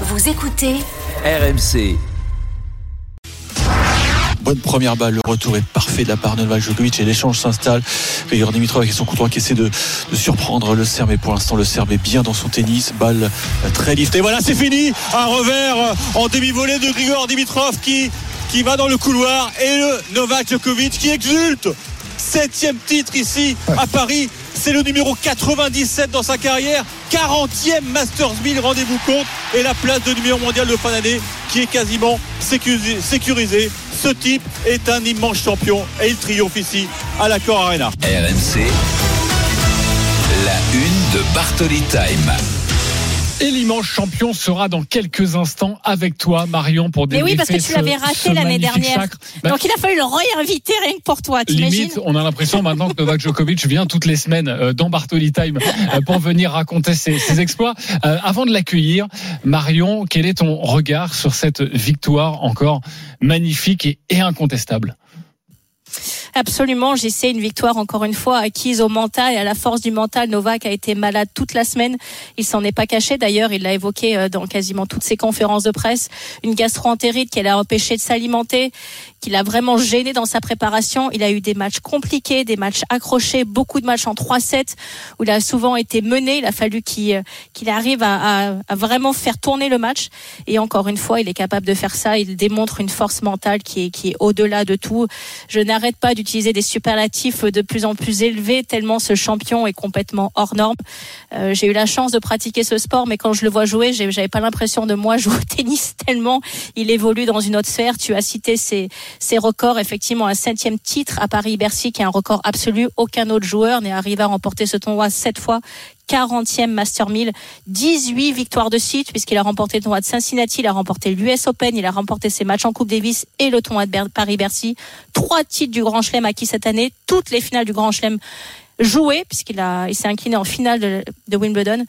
Vous écoutez RMC. Bonne première balle, le retour est parfait de la part de Novak Djokovic et l'échange s'installe. Grigor Dimitrov avec son coup droit qui essaie de, de surprendre le Serbe, mais pour l'instant le Serbe est bien dans son tennis. Balle très liftée. Voilà, c'est fini. Un revers en demi-volée de Grigor Dimitrov qui, qui va dans le couloir et le Novak Djokovic qui exulte. Septième titre ici à Paris. C'est le numéro 97 dans sa carrière. 40e Masters 1000, rendez-vous compte. Et la place de numéro mondial de fin d'année qui est quasiment sécurisée. Ce type est un immense champion et il triomphe ici à l'Accor Arena. RMC. La une de Bartoli Time. Et l'immense champion sera dans quelques instants avec toi, Marion, pour Mais oui, parce que tu l'avais raté l'année dernière. Bah, Donc il a fallu le réinviter rien que pour toi, Limite, on a l'impression maintenant que Novak Djokovic vient toutes les semaines euh, dans Bartoli Time euh, pour venir raconter ses, ses exploits. Euh, avant de l'accueillir, Marion, quel est ton regard sur cette victoire encore magnifique et, et incontestable? Absolument, j'essaie une victoire encore une fois acquise au mental et à la force du mental. Novak a été malade toute la semaine. Il s'en est pas caché d'ailleurs. Il l'a évoqué euh, dans quasiment toutes ses conférences de presse. Une gastro-entérite qui l'a empêché de s'alimenter, qui l'a vraiment gêné dans sa préparation. Il a eu des matchs compliqués, des matchs accrochés, beaucoup de matchs en 3-7 où il a souvent été mené. Il a fallu qu'il qu'il arrive à, à, à vraiment faire tourner le match. Et encore une fois, il est capable de faire ça. Il démontre une force mentale qui est, qui est au-delà de tout. Je n'arrête pas d'utiliser des superlatifs de plus en plus élevés tellement ce champion est complètement hors norme. Euh, j'ai eu la chance de pratiquer ce sport, mais quand je le vois jouer, j'avais pas l'impression de moi jouer au tennis tellement il évolue dans une autre sphère. Tu as cité ses, ses records, effectivement un septième titre à Paris-Bercy, qui est un record absolu. Aucun autre joueur n'est arrivé à remporter ce tournoi sept fois. 40e Master 1000, 18 victoires de suite puisqu'il a remporté le tournoi de Cincinnati, il a remporté l'US Open, il a remporté ses matchs en Coupe Davis et le tournoi de Ber- Paris-Bercy. Trois titres du Grand Chelem acquis cette année, toutes les finales du Grand Chelem jouées puisqu'il a, il s'est incliné en finale de Wimbledon.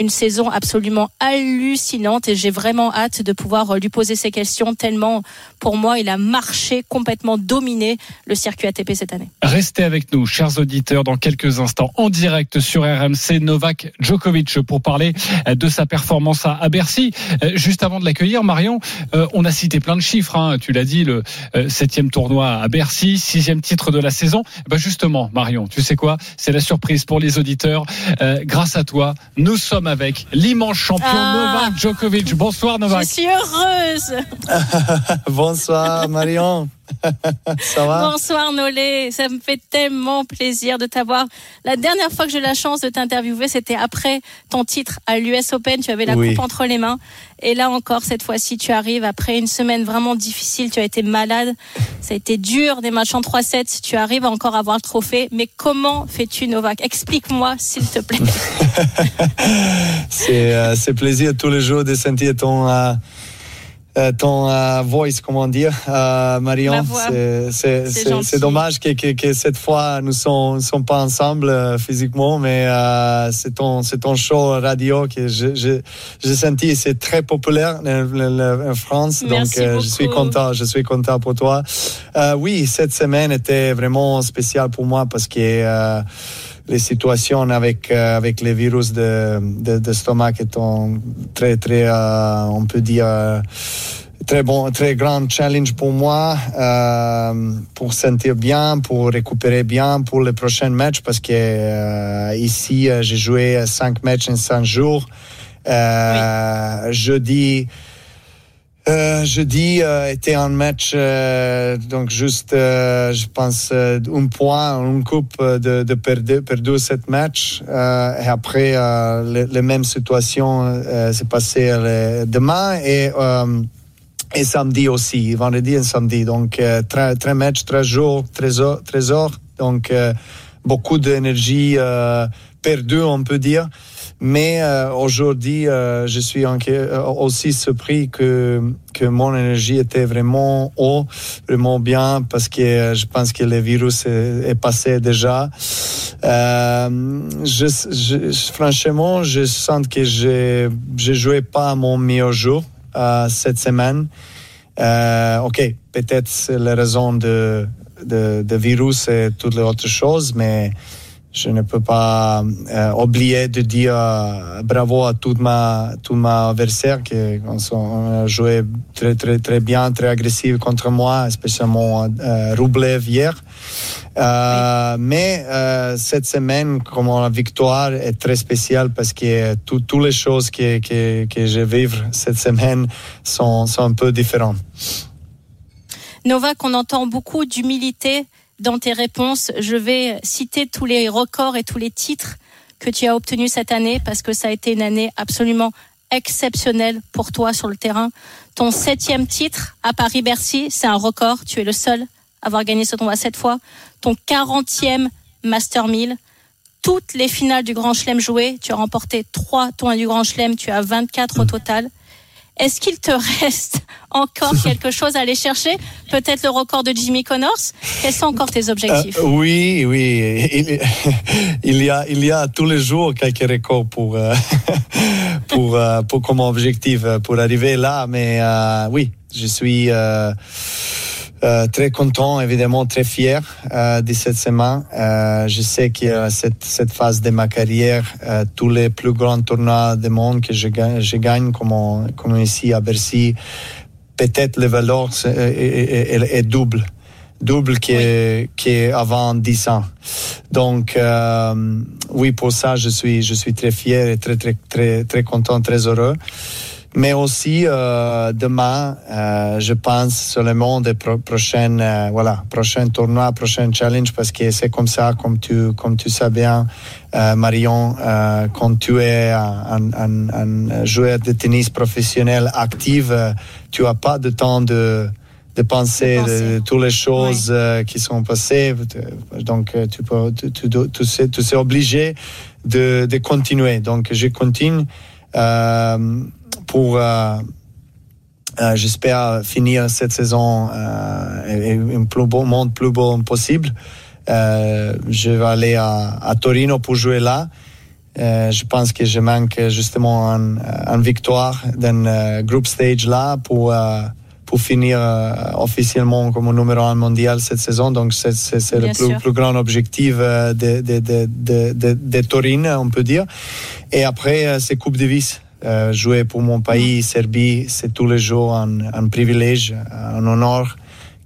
Une saison absolument hallucinante et j'ai vraiment hâte de pouvoir lui poser ces questions tellement, pour moi, il a marché complètement dominé le circuit ATP cette année. Restez avec nous, chers auditeurs, dans quelques instants en direct sur RMC Novak Djokovic pour parler euh, de sa performance à Bercy. Euh, Juste avant de l'accueillir, Marion, euh, on a cité plein de chiffres. hein. Tu l'as dit, le euh, septième tournoi à Bercy, sixième titre de la saison. Ben justement, Marion, tu sais quoi? C'est la surprise pour les auditeurs. Euh, grâce à toi, nous sommes avec l'immense champion Ah. Novak Djokovic. Bonsoir Novak. Je suis heureuse. Bonsoir Marion. Ça va Bonsoir Nolé, ça me fait tellement plaisir de t'avoir. La dernière fois que j'ai eu la chance de t'interviewer, c'était après ton titre à l'US Open. Tu avais la Oui. coupe entre les mains. Et là encore, cette fois-ci, tu arrives après une semaine vraiment difficile. Tu as été malade. Ça a été dur, des matchs en 3-7. Tu arrives à encore avoir le trophée. Mais comment fais-tu Novak? Explique-moi, s'il te plaît. C'est euh, c'est plaisir tous les jours de sentir ton euh, ton euh, voice, comment dire, euh, Marion. C'est- dommage que, que, que cette fois nous ne sommes, sommes pas ensemble euh, physiquement, mais euh, c'est ton, c'est ton show radio que j'ai senti, c'est très populaire en, France. Merci donc euh, je suis beaucoup. content, je suis content pour toi. Euh, oui, cette semaine était vraiment spéciale pour moi parce que euh, les situations avec euh, avec les virus de, de, de stomac étant très très euh, on peut dire euh, très bon très grand challenge pour moi euh, pour sentir bien pour récupérer bien pour les prochains matchs parce que euh, ici j'ai joué cinq matchs en cinq jours. Jeudi euh, jeudi euh, était un match euh, donc juste je pense un point une coupe de, de perdu, perdu match et après le- les mêmes situations s'est passé le- demain et et samedi aussi vendredi et samedi. Donc très très match très jours très heures, très donc beaucoup d'énergie perdue on peut dire mais euh, aujourd'hui, euh, je suis euh, aussi surpris que, que mon énergie était vraiment haut, vraiment bien, parce que euh, je pense que le virus est, passé déjà. Euh, je, je- franchement, je sens que je je jouais pas mon meilleur jour cette semaine. Ok, peut-être c'est la raison de, de, de virus et toutes les autres choses, mais je ne peux pas euh, oublier de dire euh, bravo à tout ma tout ma adversaire qui ont joué très très très bien, très agressif contre moi, spécialement euh, Roublev hier. Euh, mais euh, cette semaine, comme la victoire est très spéciale parce que toutes les choses que, que, que je vivre cette semaine sont, sont un peu différentes. Novak, on entend beaucoup d'humilité dans tes réponses. Je vais citer tous les records et tous les titres que tu as obtenus cette année parce que ça a été une année absolument exceptionnelle pour toi sur le terrain. Ton septième titre à Paris-Bercy, c'est un record. Tu es le seul à avoir gagné ce tournoi sept fois. Ton 40e Master 1000. Toutes les finales du Grand Chelem jouées, tu as remporté trois tournois du Grand Chelem, tu as 24 au total. Est-ce qu'il te reste encore quelque chose à aller chercher? Peut-être le record de Jimmy Connors? Quels sont encore tes objectifs? Euh, Oui, oui. Il, il, y a, il y a tous les jours quelques records pour, euh, pour, euh, pour, comme objectif pour arriver là. Mais oui, je suis. Euh, très content, évidemment très fier euh, de cette semaine. Euh, je sais que cette, cette phase de ma carrière, euh, tous les plus grands tournois du monde que je gagne, je gagne comme, comme ici à Bercy, peut-être le valeur est, est, est, est double double que, oui. que avant 10 ans. Donc euh, oui, pour ça, je suis je suis très fier et très très très très content, très heureux mais aussi euh, demain, euh, je pense seulement des pro prochaines, euh, voilà, prochains tournois, prochains challenges, parce que c'est comme ça, comme tu, comme tu sais bien, euh, Marion, euh, quand tu es un, un, un, joueur de tennis professionnel actif, tu as pas de temps de de penser, de, penser. de toutes les choses oui. qui sont passées. Donc, tu peux, tu, tu, tu, sais, tu sais obligé de, de continuer. Donc, je continue. Euh, pour, euh, euh, j'espère, finir cette saison euh, un plus beau monde plus beau possible. je vais aller à, à, Torino pour jouer là. je pense que je manque justement une, victoire d'un group stage là pour pour finir euh, officiellement comme numéro un mondial cette saison. Donc, c'est le plus, plus, grand objectif euh, de, de, de, de, de Torino, on peut dire. Et après, c'est Coupe Davis. Euh, jouer pour mon pays, Serbie, c'est tous les jours un, un, privilège, un honneur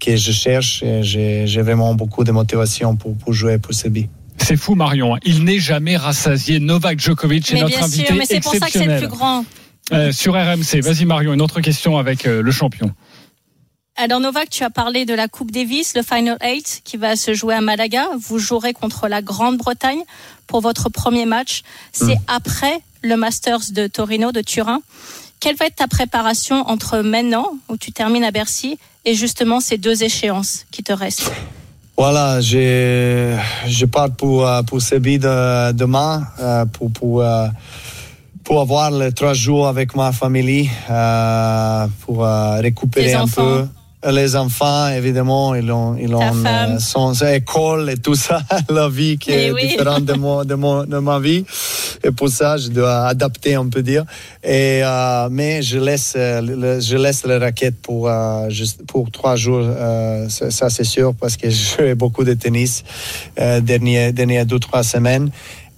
que je cherche j'ai vraiment beaucoup de motivation pour, pour jouer pour Serbie. C'est fou Marion, il n'est jamais rassasié. Novak Djokovic est mais notre bien invité sûr, mais c'est pour ça que c'est le plus grand. Euh, sur RMC, vas-y Marion, une autre question avec euh, le champion. Alors Novak, tu as parlé de la Coupe Davis, le Final 8 qui va se jouer à Malaga. Vous jouerez contre la Grande-Bretagne pour votre premier match. C'est mmh. après le Masters de Torino, de Turin. Quelle va être ta préparation entre maintenant, où tu termines à Bercy, et justement ces deux échéances qui te restent? Voilà, je, je pars pour, pour Séville de, demain, pour, pour, pour avoir les trois jours avec ma famille, pour récupérer Les un enfants. peu les enfants, évidemment, ils ont, ils ont euh, son école et tout ça, la vie qui Eh est oui. différente de, mon, de, mon, de ma vie. Et pour ça, je dois adapter, on peut dire. Et, euh, mais je laisse, le, je laisse les raquettes pour, euh, juste pour trois jours, euh, ça, ça c'est sûr, parce que je fais beaucoup de tennis euh, dernières dernière deux, trois semaines.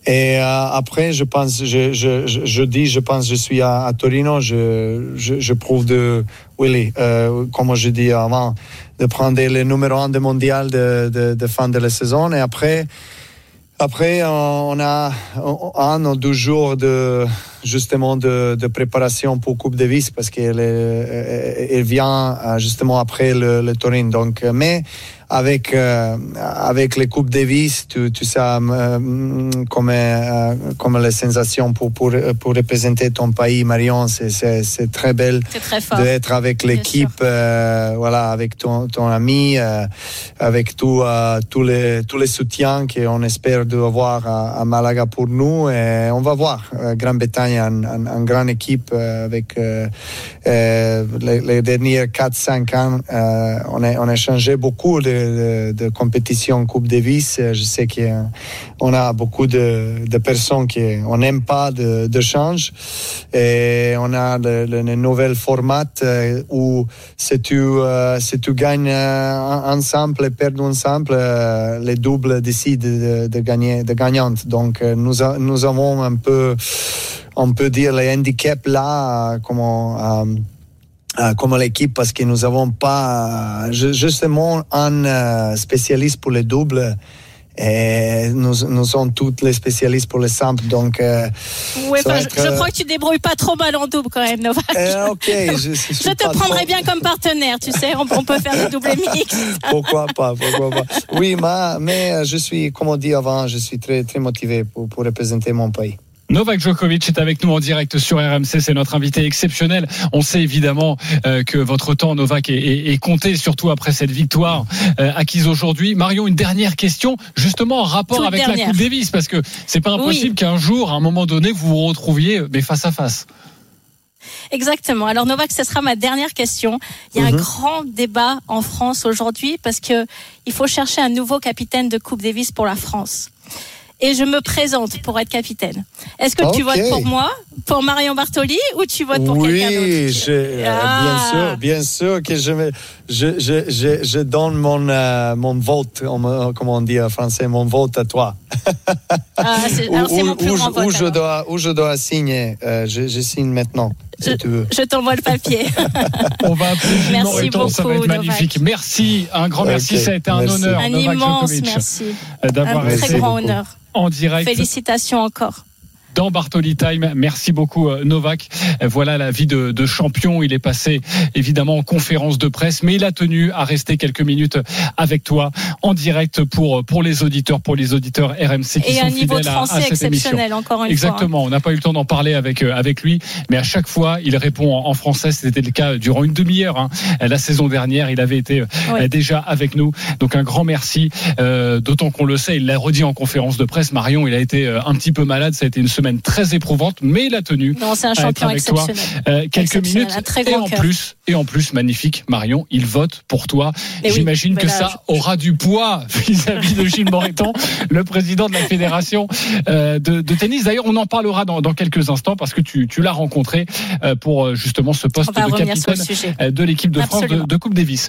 Et euh, après, je pense, je, je, je, je, dis, je pense, je suis à, à Torino, je, je, je, prouve de, oui, euh, comme je dis avant, de prendre le numéro un de mondial de, de, de fin de la saison. Et après, après, on a un ou deux jours de justement de, de préparation pour Coupe Davis parce qu'elle elle vient euh, justement après le, le Turin. Donc, mais avec euh, avec les Coupes Davis, tu, tu sais euh, comme euh, comme les sensations pour pour pour représenter ton pays, Marion, c'est c'est très belle d'être avec l'équipe, euh, voilà, avec ton ton ami, avec tout tous les tous les soutiens qu'on espère de avoir à, à, Malaga pour nous. Et on va voir. Grande-Bretagne une un, un grande équipe avec les, les, derniers 4-5 ans. on a on a changé beaucoup de de, compétitions Coupe Davis. Je sais qu'on a beaucoup de, personnes qui on n'aime pas de, de change. Et on a le, nouvel format euh, où si tu, euh, si tu gagnes ensemble et perds ensemble, euh, les doubles décident de, de gagner, de gagnante. Donc nous, avons un peu, on peut dire, les handicaps là, comment euh, comme l'équipe parce que nous n'avons pas euh, justement un euh, spécialiste pour les doubles. Et nous, nous sommes tous les spécialistes pour les simples, donc. Euh, ouais, être, je, je, crois que tu débrouilles pas trop mal en double quand même, Novak. Euh, ok, je, je, je te prendrais trop... bien comme partenaire, tu sais. On, on peut faire des doubles mixtes. pourquoi pas, pourquoi pas. Oui, mais, mais je suis, comme on dit avant, je suis très très motivé pour, pour représenter mon pays. Novak Djokovic est avec nous en direct sur RMC, c'est notre invité exceptionnel. On sait évidemment euh, que votre temps, Novak, est, est, est, compté, surtout après cette victoire euh, acquise aujourd'hui. Marion, une dernière question, justement en rapport Toute avec dernière. la Coupe Davis, parce que c'est pas impossible Oui. qu'un jour, à un moment donné, vous vous retrouviez mais face à face. Exactement. Alors Novak, ce sera ma dernière question. Il y a Mhm. un grand débat en France aujourd'hui parce que il faut chercher un nouveau capitaine de Coupe Davis pour la France. Et je me présente pour être capitaine. Est-ce que tu votes pour moi, pour Marion Bartoli, ou tu votes pour quelqu'un d'autre? Oui, euh, Ah. bien sûr, bien sûr que je, me, je, je, je, je donne mon, euh, mon vote, comment on dit en français, mon vote à toi. Ah, alors c'est où- mon plus où grand je, où vote. je alors. dois, où je dois signer, euh, je, je signe maintenant, si tu veux. Je t'envoie le papier. On va Merci Moreton, ça va être beaucoup, Novak. magnifique. Merci, un grand merci, ça a été un merci. honneur, un Novak immense Djokovic, merci. Un très grand beaucoup. honneur. En direct Félicitations encore. Dans Bartoli Time. Merci beaucoup euh, Novak. Voilà la vie de, de champion. Il est passé évidemment en conférence de presse, mais il a tenu à rester quelques minutes avec toi en direct pour pour les auditeurs, pour les auditeurs RMC qui Et sont un niveau de fidèles à, à français émission. exceptionnel, encore une Exactement. On n'a pas eu le temps d'en parler avec euh, avec lui, mais à chaque fois, il répond en, en français. C'était le cas durant une demi-heure. hein. La saison dernière, il avait été euh, Oui. déjà avec nous. Donc un grand merci. Euh, D'autant qu'on le sait, il l'a redit en conférence de presse. Marion, il a été un petit peu malade. Ça a été une semaine très éprouvante, mais il a tenu. Non, c'est un champion toi. exceptionnel. euh, quelques Exceptionnel, minutes. un très et en cœur. plus, et en plus, magnifique, Marion, il vote pour toi. J'imagine que là, ça aura du poids vis-à-vis de Gilles Moreton, le président de la fédération euh, de, de tennis. D'ailleurs, on en parlera dans, dans quelques instants parce que tu, tu l'as rencontré euh, pour euh, justement ce poste de capitaine de l'équipe de France de Coupe Davis.